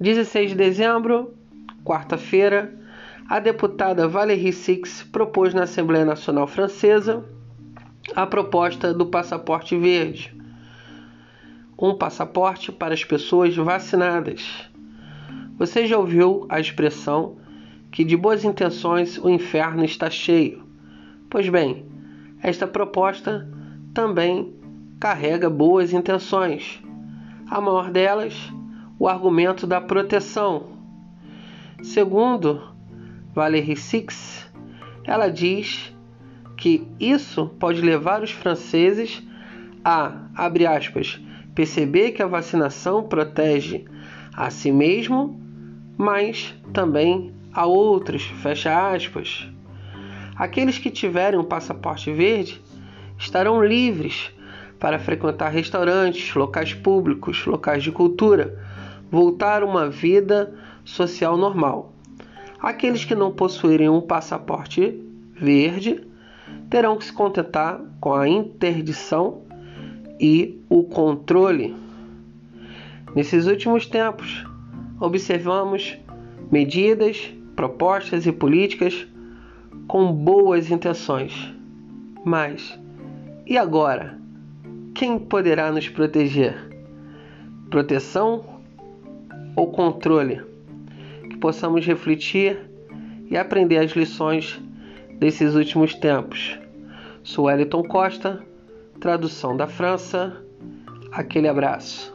16 de dezembro, quarta-feira, a deputada Valérie Six propôs na Assembleia Nacional Francesa a proposta do passaporte verde. Um passaporte para as pessoas vacinadas. Você já ouviu a expressão que de boas intenções o inferno está cheio? Pois bem, esta proposta também carrega boas intenções. A maior delas, o argumento da proteção. Segundo Valérie Six, ela diz que isso pode levar os franceses a, abre aspas, perceber que a vacinação protege a si mesmo, mas também a outros, fecha aspas. Aqueles que tiverem um passaporte verde estarão livres para frequentar restaurantes, locais públicos, locais de cultura, voltar a uma vida social normal. Aqueles que não possuírem um passaporte verde terão que se contentar com a interdição e o controle. Nesses últimos tempos, observamos medidas, propostas e políticas com boas intenções. Mas e agora? Quem poderá nos proteger? Proteção ou controle? possamos refletir e aprender as lições desses últimos tempos. Sou Wellington Costa, tradução da França. Aquele abraço.